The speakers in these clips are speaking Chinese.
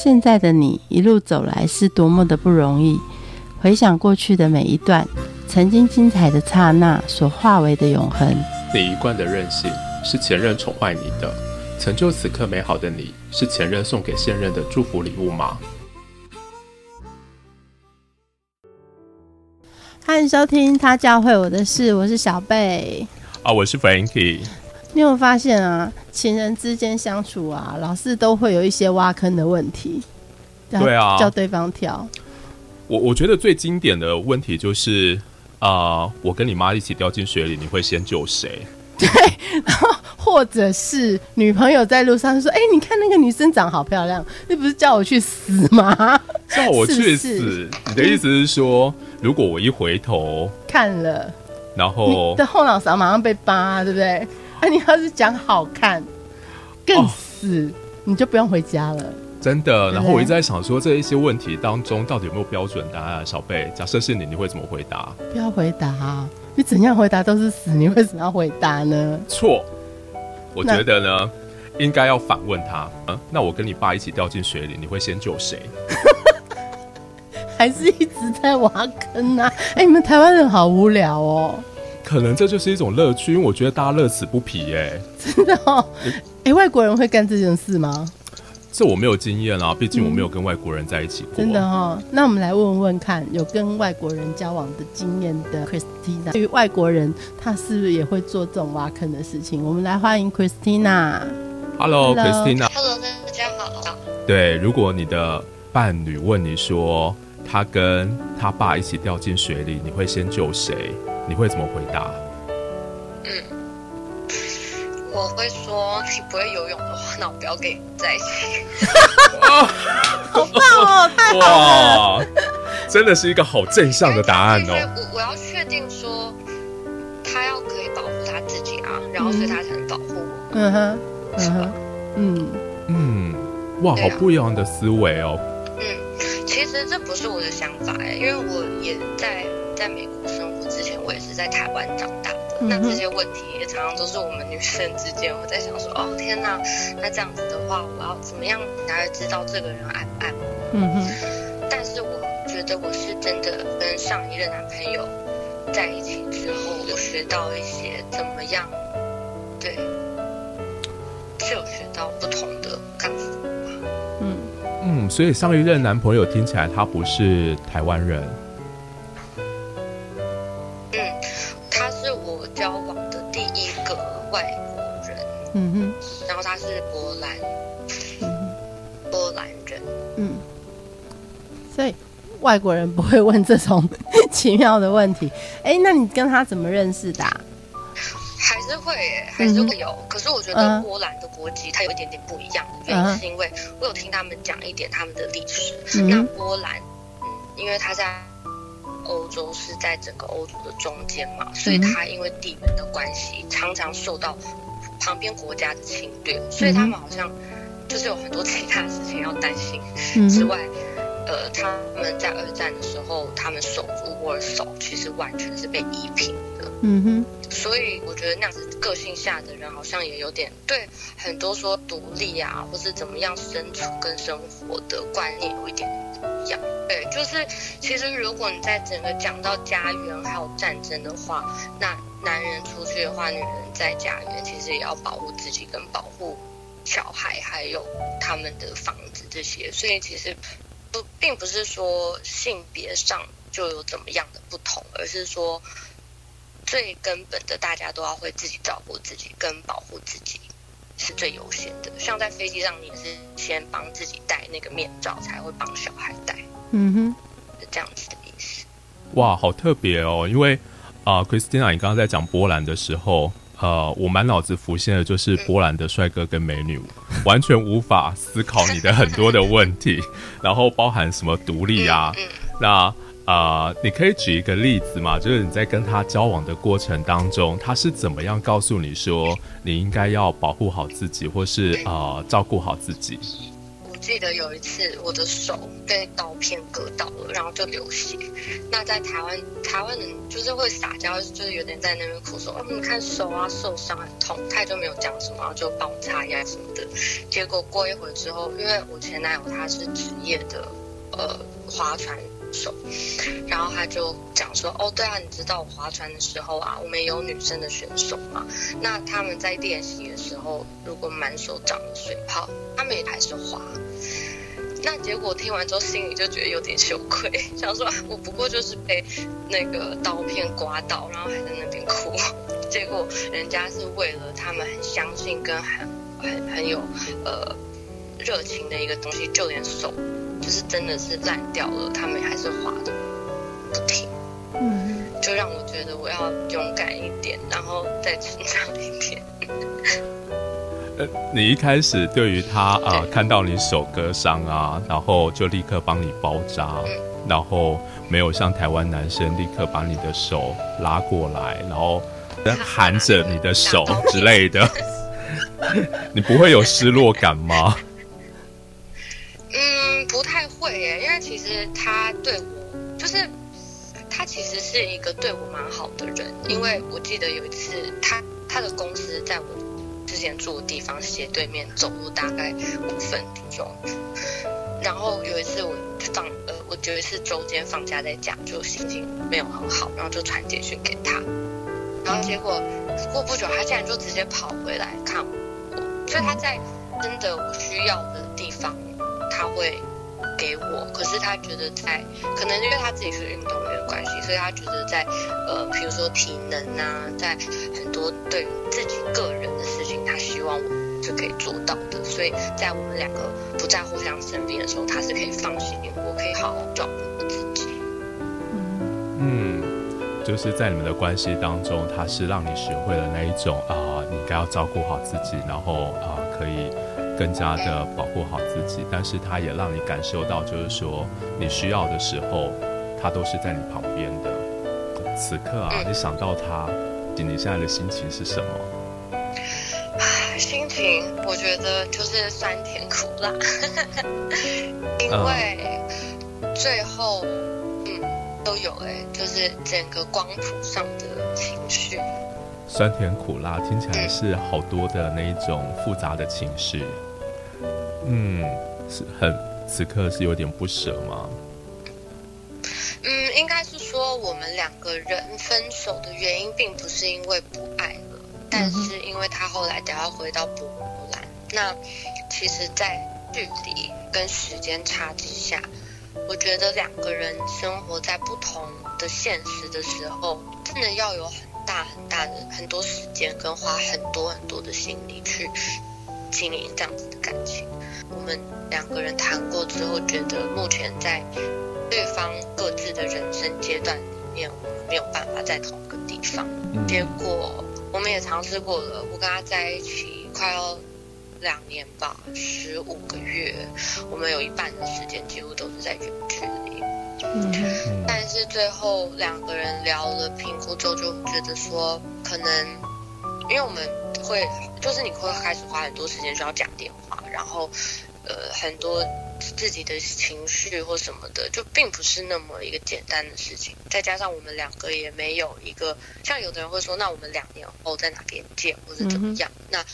现在的你一路走来是多么的不容易。回想过去的每一段，曾经精彩的刹那所化为的永恒。你一贯的任性是前任宠坏你的，成就此刻美好的你是前任送给现任的祝福礼物吗？欢迎收听他教会我的事，我是小贝。啊，我是 Frankie。你有发现啊，情人之间相处啊，老是都会有一些挖坑的问题。对啊，叫对方跳。我我觉得最经典的问题就是啊，我跟你妈一起掉进水里，你会先救谁？对，然后或者是女朋友在路上说：“哎，你看那个女生长好漂亮，那不是叫我去死吗？” 叫我去死？你的意思是说，如果我一回头看了，然后的后脑勺马上被扒，对不对？哎，你要是讲好看，更死，你就不用回家了。真的，然后我一直在想说，这一些问题当中到底有没有标准答案？小贝，假设是你，你会怎么回答？不要回答，你怎样回答都是死，你为什么要回答呢？错，我觉得呢，应该要反问他。嗯，那我跟你爸一起掉进水里，你会先救谁？还是一直在挖坑啊？哎，你们台湾人好无聊哦。可能这就是一种乐趣，因为我觉得大家乐此不疲。哎，真的哦。哎，外国人会干这件事吗？这我没有经验啊，毕竟我没有跟外国人在一起过。真的哈，那我们来问问看，有跟外国人交往的经验的 Christina，对于外国人，他是不是也会做这种挖坑的事情？我们来欢迎 Christina。Hello，Christina。Hello，大家好。对，如果你的伴侣问你说他跟他爸一起掉进水里，你会先救谁？你会怎么回答？嗯。我会说，你不会游泳的话，那我不要跟你在一起。好棒哦，太好了！真的是一个好正向的答案哦。我我要确定说，他要可以保护他自己啊，然后所以他才能保护我。嗯哼，嗯哼，嗯嗯，哇，好不一样的思维哦。嗯，其实这不是我的想法哎，因为我也在在美国生活之前，我也是在台湾长大的。那这些问题也常常都是我们女生之间，我在想说，哦天哪，那这样子的话，我要怎么样才会知道这个人爱不爱我？嗯哼。但是我觉得我是真的跟上一任男朋友在一起之后，有学到一些怎么样，对，是有学到不同的看法。所以上一任男朋友听起来他不是台湾人。嗯他是我交往的第一个外国人。嗯哼，然后他是波兰，嗯波兰人，嗯，所以外国人不会问这种 奇妙的问题。哎，那你跟他怎么认识的？还是会，还是会有。可是我觉得波兰的国籍它有一点点不一样的原因，是因为我有听他们讲一点他们的历史。那波兰，嗯，因为他在欧洲是在整个欧洲的中间嘛，所以他因为地缘的关系，常常受到。旁边国家的侵略，所以他们好像就是有很多其他事情要担心。之外，呃，他们在二战的时候，他们守住沃尔索，其实完全是被夷平的。嗯哼。所以我觉得那样子个性下的人，好像也有点对很多说独立啊，或是怎么样生存跟生活的观念有一点不一样。对，就是其实如果你在整个讲到家园还有战争的话，那。男人出去的话，女人在家园其实也要保护自己，跟保护小孩，还有他们的房子这些。所以其实不并不是说性别上就有怎么样的不同，而是说最根本的，大家都要会自己照顾自己，跟保护自己是最优先的。像在飞机上，你是先帮自己戴那个面罩，才会帮小孩戴。嗯哼，是这样子的意思。哇，好特别哦，因为。啊，Christina，你刚刚在讲波兰的时候，呃，我满脑子浮现的就是波兰的帅哥跟美女，完全无法思考你的很多的问题，然后包含什么独立啊，那啊，你可以举一个例子嘛？就是你在跟他交往的过程当中，他是怎么样告诉你说你应该要保护好自己，或是呃照顾好自己？记得有一次我的手被刀片割到了，然后就流血。那在台湾，台湾人就是会撒娇，就是有点在那边哭说：“哦，你看手啊，受伤很痛。”他也就没有讲什么，就帮我擦一下什么的。结果过一会之后，因为我前男友他是职业的呃划船。手，然后他就讲说：“哦，对啊，你知道我划船的时候啊，我们有女生的选手嘛？那他们在练习的时候，如果满手长了水泡，他们也还是划。那结果听完之后，心里就觉得有点羞愧，想说我不过就是被那个刀片刮到，然后还在那边哭。结果人家是为了他们很相信跟很很很有呃热情的一个东西，就连手。”就是真的是烂掉了，他们还是划的不停，嗯，就让我觉得我要勇敢一点，然后再成长一点。呃，你一开始对于他啊，看到你手割伤啊，然后就立刻帮你包扎，然后没有像台湾男生立刻把你的手拉过来，然后含着你的手 之类的，你不会有失落感吗？嗯不太会耶，因为其实他对我，就是他其实是一个对我蛮好的人。因为我记得有一次，他他的公司在我之前住的地方斜对面，走路大概五分钟。然后有一次我放呃，我有一次周间放假在家，就心情没有很好，然后就传简讯给他，然后结果过不久，他竟然就直接跑回来看我，所以他在真的我需要的地方，他会。给我，可是他觉得在可能因为他自己是运动员的关系，所以他觉得在呃，比如说体能啊，在很多对于自己个人的事情，他希望我是可以做到的。所以在我们两个不在互相身边的时候，他是可以放心，我可以好好照顾我自己。嗯，就是在你们的关系当中，他是让你学会了那一种啊，你该要照顾好自己，然后啊，可以。更加的保护好自己，但是他也让你感受到，就是说你需要的时候，他都是在你旁边的。此刻啊，你想到他，你现在的心情是什么？心情我觉得就是酸甜苦辣，因为最后嗯都有哎，就是整个光谱上的情绪。酸甜苦辣听起来是好多的那一种复杂的情绪。嗯，是很此刻是有点不舍吗？嗯，应该是说我们两个人分手的原因，并不是因为不爱了，但是因为他后来得要回到波兰。那其实，在距离跟时间差之下，我觉得两个人生活在不同的现实的时候，真的要有很大很大的很多时间，跟花很多很多的心力去经营这样子的感情。我们两个人谈过之后，觉得目前在对方各自的人生阶段里面，我们没有办法在同一个地方。结果我们也尝试过了，我跟他在一起快要两年吧，十五个月，我们有一半的时间几乎都是在远距离。嗯，但是最后两个人聊了评估之后，就觉得说，可能因为我们会，就是你会开始花很多时间需要讲电话。然后，呃，很多自己的情绪或什么的，就并不是那么一个简单的事情。再加上我们两个也没有一个，像有的人会说，那我们两年后在哪边见，或者怎么样？那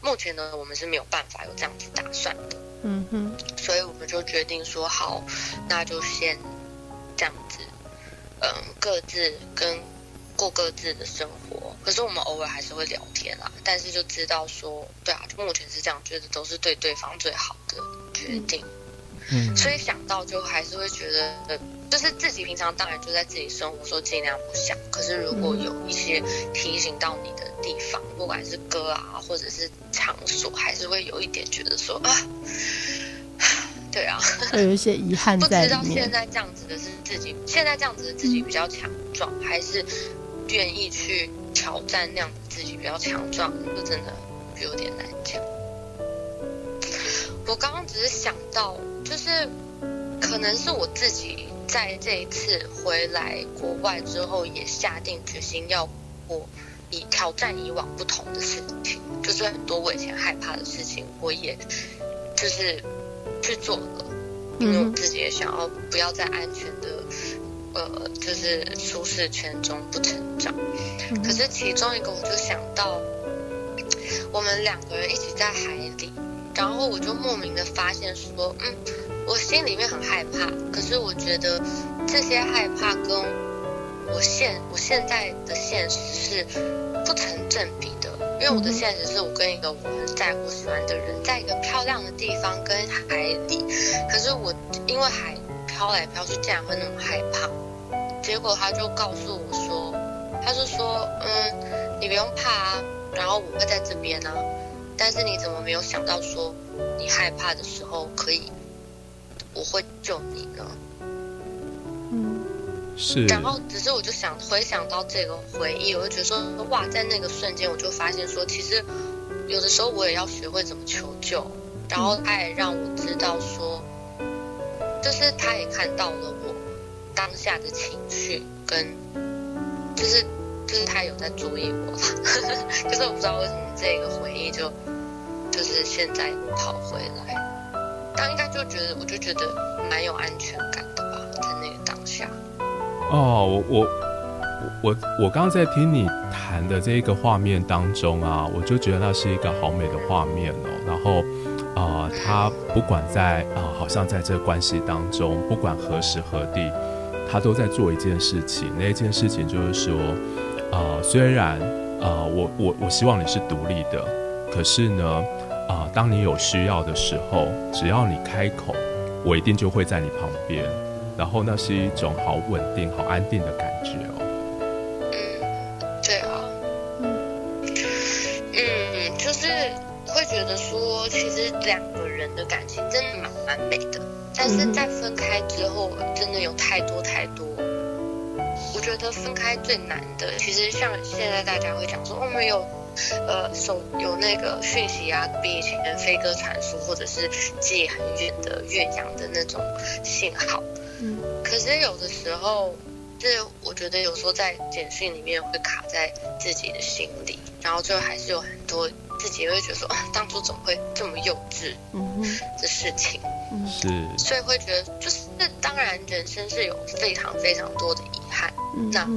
目前呢，我们是没有办法有这样子打算的。嗯哼，所以我们就决定说，好，那就先这样子，嗯，各自跟。过各自的生活，可是我们偶尔还是会聊天啊。但是就知道说，对啊，就目前是这样，觉得都是对对方最好的决定。嗯，所以想到就还是会觉得，就是自己平常当然就在自己生活说尽量不想。可是如果有一些提醒到你的地方，不管是歌啊，或者是场所，还是会有一点觉得说啊。对啊，会有一些遗憾在不知道现在这样子的是自己，现在这样子的自己比较强壮，还是愿意去挑战那样子自己比较强壮？就真的有点难讲。我刚刚只是想到，就是可能是我自己在这一次回来国外之后，也下定决心要我以挑战以往不同的事情，就是很多我以前害怕的事情，我也就是。去做了，因为我自己也想要不要在安全的呃就是舒适圈中不成长。可是其中一个我就想到，我们两个人一起在海里，然后我就莫名的发现说，嗯，我心里面很害怕，可是我觉得这些害怕跟我现我现在的现实是不成正比的。因为我的现实是我跟一个我很在乎、喜欢的人，在一个漂亮的地方跟海里，可是我因为海飘来飘去，竟然会那么害怕。结果他就告诉我说，他是说，嗯，你不用怕啊，然后我会在这边啊。但是你怎么没有想到说，你害怕的时候可以，我会救你呢？嗯是，然后只是我就想回想到这个回忆，我就觉得说哇，在那个瞬间我就发现说，其实有的时候我也要学会怎么求救。然后他也让我知道说，就是他也看到了我当下的情绪，跟就是就是他有在注意我，可是我不知道为什么这个回忆就就是现在跑回来，他应该就觉得我就觉得蛮有安全感的吧，在那个当下。哦，我我我我刚刚在听你谈的这一个画面当中啊，我就觉得那是一个好美的画面哦。然后啊，他不管在啊，好像在这个关系当中，不管何时何地，他都在做一件事情。那一件事情就是说，啊，虽然啊，我我我希望你是独立的，可是呢，啊，当你有需要的时候，只要你开口，我一定就会在你旁边。然后那是一种好稳定、好安定的感觉哦。嗯，对啊，嗯，就是会觉得说，其实两个人的感情真的蛮完美的，但是在分开之后，真的有太多太多。我觉得分开最难的，其实像现在大家会讲说，我们有呃手有那个讯息啊，比以前飞鸽传书，或者是寄很远的岳阳的那种信号。可是有的时候，就是我觉得有时候在简讯里面会卡在自己的心里，然后最后还是有很多自己会觉得说，当初怎么会这么幼稚的事情？是，所以会觉得就是，当然人生是有非常非常多的遗憾。那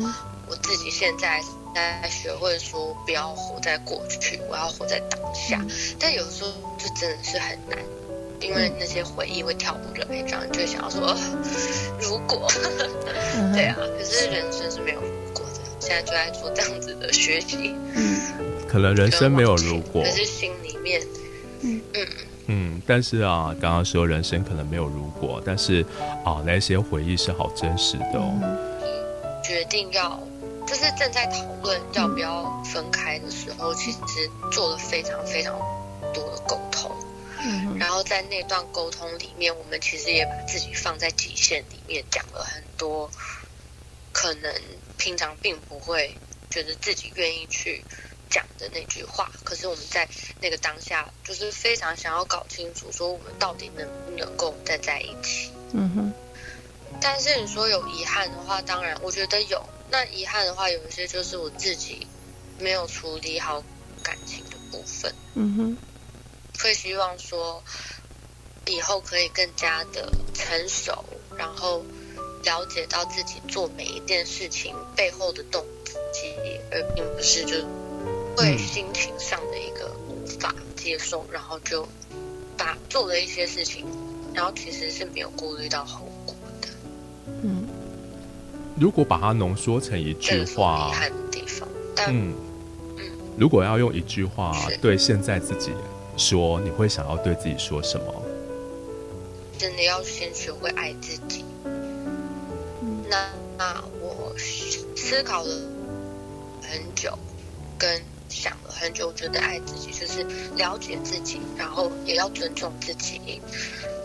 我自己现在在学会说，不要活在过去，我要活在当下。但有时候就真的是很难。因为那些回忆会跳不来，这样就会想要说，如果，对啊，可是人生是没有如果的，现在就在做这样子的学习。嗯，可能人生没有如果，可是心里面，嗯嗯嗯，但是啊，刚刚说人生可能没有如果，但是啊，那些回忆是好真实的哦。决定要，就是正在讨论要不要分开的时候，其实做了非常非常多的沟通。然后在那段沟通里面，我们其实也把自己放在极限里面，讲了很多可能平常并不会觉得自己愿意去讲的那句话。可是我们在那个当下，就是非常想要搞清楚，说我们到底能不能够再在一起。嗯哼。但是你说有遗憾的话，当然我觉得有。那遗憾的话，有一些就是我自己没有处理好感情的部分。嗯哼。会希望说，以后可以更加的成熟，然后了解到自己做每一件事情背后的动机，而并不是就会心情上的一个无法接受，然后就把做了一些事情，然后其实是没有顾虑到后果的。嗯，如果把它浓缩成一句话，遗憾的地方，但如果要用一句话对现在自己。说你会想要对自己说什么？真的要先学会爱自己。那那我思考了很久，跟想了很久，觉得爱自己就是了解自己，然后也要尊重自己。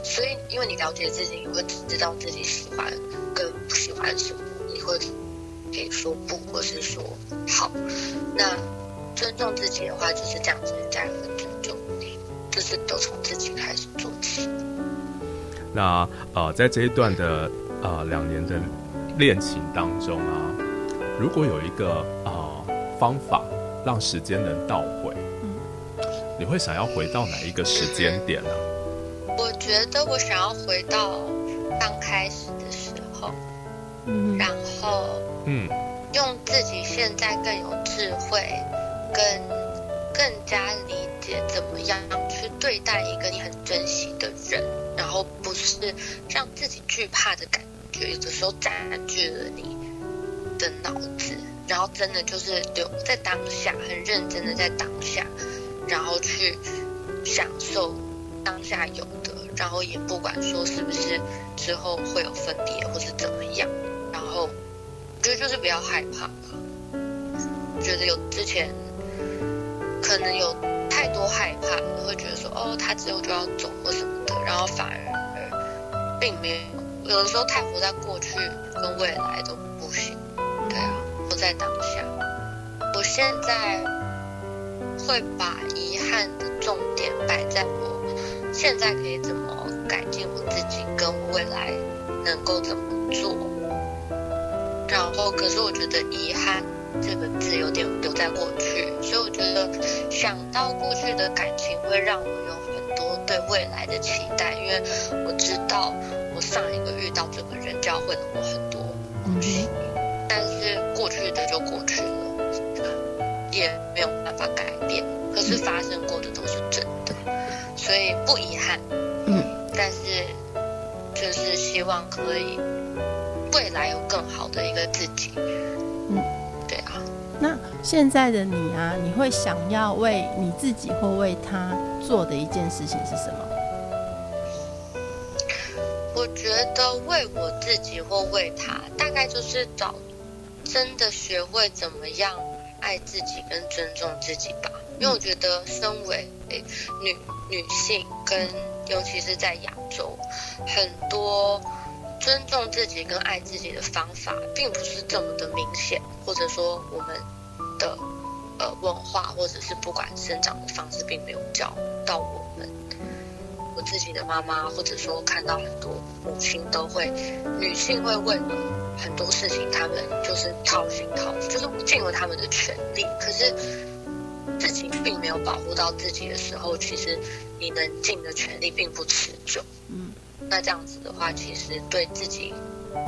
所以，因为你了解自己，你会知道自己喜欢跟不喜欢什么，你会可以说不，或是说好。那尊重自己的话，就是这样子，在。就是都从自己开始做起。那呃，在这一段的呃两年的恋情当中啊，如果有一个呃方法让时间能倒回，嗯，你会想要回到哪一个时间点呢？我觉觉得我想要回到刚开始的时候，嗯，然后嗯，用自己现在更有智慧，跟更加理解怎么样去对待一个你很珍惜的人，然后不是让自己惧怕的感觉，有的时候占据了你的脑子，然后真的就是留在当下，很认真的在当下，然后去享受当下有的，然后也不管说是不是之后会有分别或是怎么样，然后我觉得就是不要害怕，觉得有之前。可能有都害怕，会觉得说哦，他之后就要走或什么的，然后反而并没有。有的时候太活在过去跟未来都不行，对啊，活在当下。我现在会把遗憾的重点摆在我现在可以怎么改进我自己，跟未来能够怎么做。然后，可是我觉得遗憾。这个字有点留在过去，所以我觉得想到过去的感情会让我有很多对未来的期待，因为我知道我上一个遇到这个人教会了我很多东西，但是过去的就过去了，也没有办法改变。可是发生过的都是真的，所以不遗憾。嗯，但是就是希望可以未来有更好的一个自己。现在的你啊，你会想要为你自己或为他做的一件事情是什么？我觉得为我自己或为他，大概就是找真的学会怎么样爱自己跟尊重自己吧。因为我觉得身为女女性，跟尤其是在亚洲，很多。尊重自己跟爱自己的方法，并不是这么的明显，或者说我们的呃文化，或者是不管生长的方式，并没有教到我们。我自己的妈妈，或者说看到很多母亲都会，女性会为了很多事情，他们就是掏心掏肺，就是尽了他们的全力。可是自己并没有保护到自己的时候，其实你能尽的全力并不持久。嗯。那这样子的话，其实对自己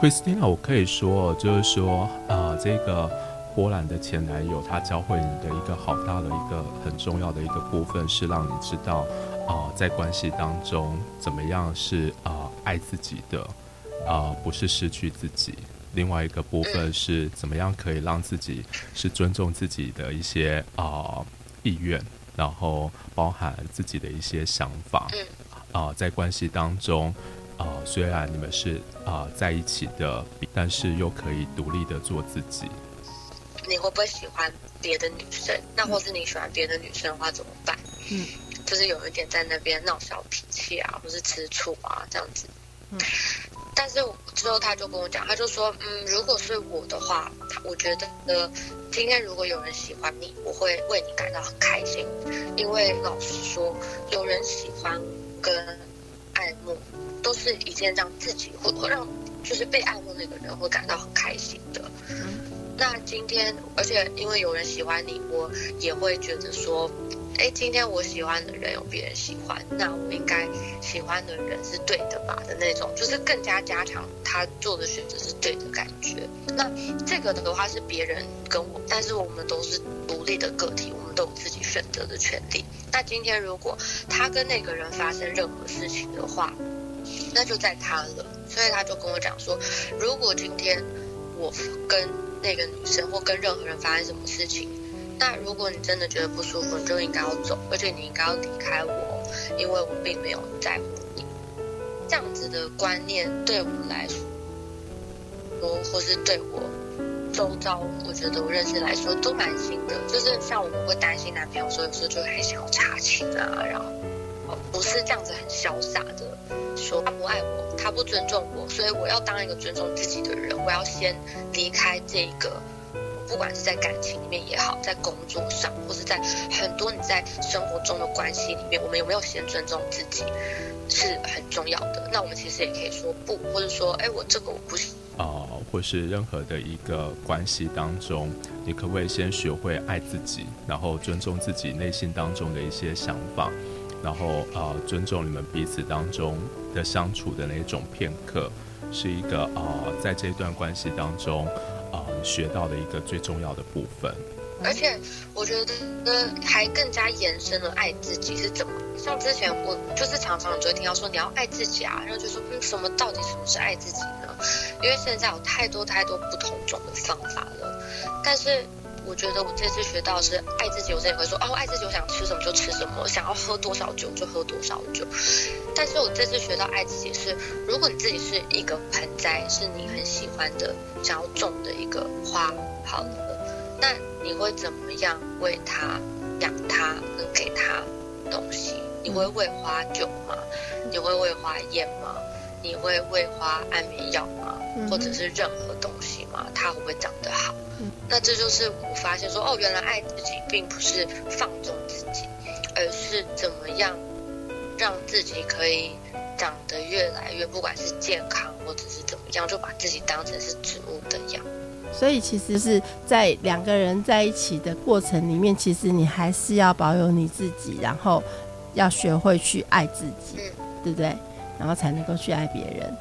，Christina，我可以说，就是说，啊，这个波兰的前男友，他教会你的一个好大的一个很重要的一个部分，是让你知道，啊，在关系当中怎么样是啊爱自己的，啊，不是失去自己。另外一个部分是怎么样可以让自己是尊重自己的一些啊意愿，然后包含自己的一些想法。啊，在关系当中，啊，虽然你们是啊在一起的，但是又可以独立的做自己。你会不会喜欢别的女生？那或是你喜欢别的女生的话怎么办？嗯，就是有一点在那边闹小脾气啊，或是吃醋啊这样子。嗯，但是之后他就跟我讲，他就说，嗯，如果是我的话，他我觉得呢，今天如果有人喜欢你，我会为你感到很开心，因为老实说，有人喜欢。跟爱慕都是一件让自己会会让就是被爱慕那个人会感到很开心的。那今天，而且因为有人喜欢你，我也会觉得说，哎，今天我喜欢的人有别人喜欢，那我应该喜欢的人是对的吧的那种，就是更加加强他做的选择是对的感觉。那这个的话是别人跟我，但是我们都是独立的个体，我们都有自己选择的权利。那今天如果他跟那个人发生任何事情的话，那就在他了。所以他就跟我讲说，如果今天我跟那个女生或跟任何人发生什么事情，那如果你真的觉得不舒服，你就应该要走，而且你应该要离开我，因为我并没有在乎你。这样子的观念对我来说，或是对我周遭，我觉得我认识来说都蛮新的。就是像我们会担心男朋友所以有时候就很想要查寝啊，然后不是这样子很潇洒的说他不爱我，他不尊重我，所以我要当一个尊重自己的人，我要先离开这个。不管是在感情里面也好，在工作上，或是在很多你在生活中的关系里面，我们有没有先尊重自己，是很重要的。那我们其实也可以说不，或者说，哎，我这个我不行。啊，或是任何的一个关系当中，你可不可以先学会爱自己，然后尊重自己内心当中的一些想法，然后呃尊重你们彼此当中的相处的那种片刻，是一个呃在这段关系当中啊学到的一个最重要的部分。而且我觉得还更加延伸了爱自己是怎么。像之前我就是常常就会听到说你要爱自己啊，然后就说嗯什么到底什么是爱自己呢？因为现在有太多太多不同种的方法了。但是我觉得我这次学到是爱自己，我之前会说哦爱自己，我想吃什么就吃什么，想要喝多少酒就喝多少酒。但是我这次学到爱自己是，如果你自己是一个盆栽，是你很喜欢的想要种的一个花，好了。那你会怎么样为它养它，跟给它东西？你会喂花酒吗？你会喂花烟吗？你会喂花安眠药吗？或者是任何东西嘛？它会不会长得好？那这就是我发现说，哦，原来爱自己并不是放纵自己，而是怎么样让自己可以长得越来越，不管是健康或者是怎么样，就把自己当成是植物的样。所以其实是在两个人在一起的过程里面，其实你还是要保有你自己，然后要学会去爱自己，对不对？然后才能够去爱别人。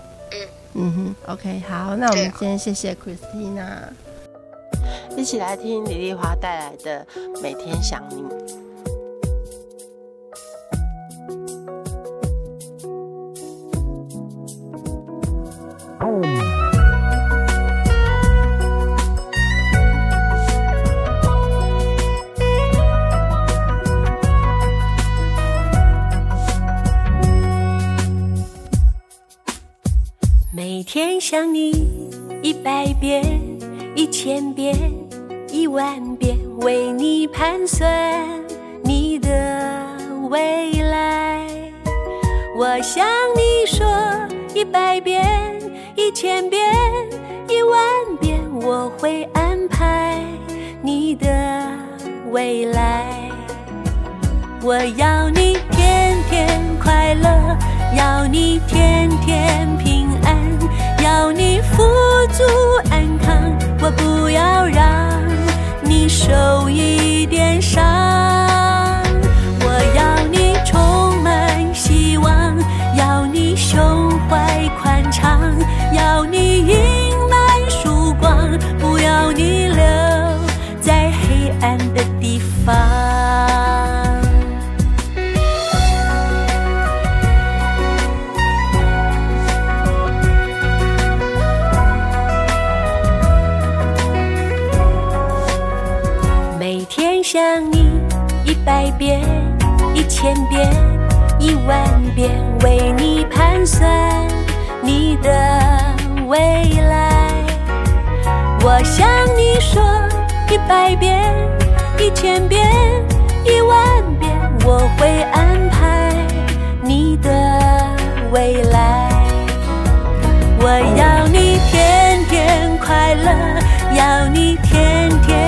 嗯哼，OK，好，那我们今天谢谢 Christina，一起来听李丽华带来的《每天想你》。想你一百遍、一千遍、一万遍，为你盘算你的未来。我想你说一百遍、一千遍、一万遍，我会安排你的未来。我要你天天快乐，要你天天平安。要你富足安康，我不要让你受一点伤。我要你充满希望，要你胸怀宽敞，要你盈满曙光，不要你留在黑暗的遍、一千遍、一万遍，为你盘算你的未来。我想你说一百遍、一千遍、一万遍，我会安排你的未来。我要你天天快乐，要你天天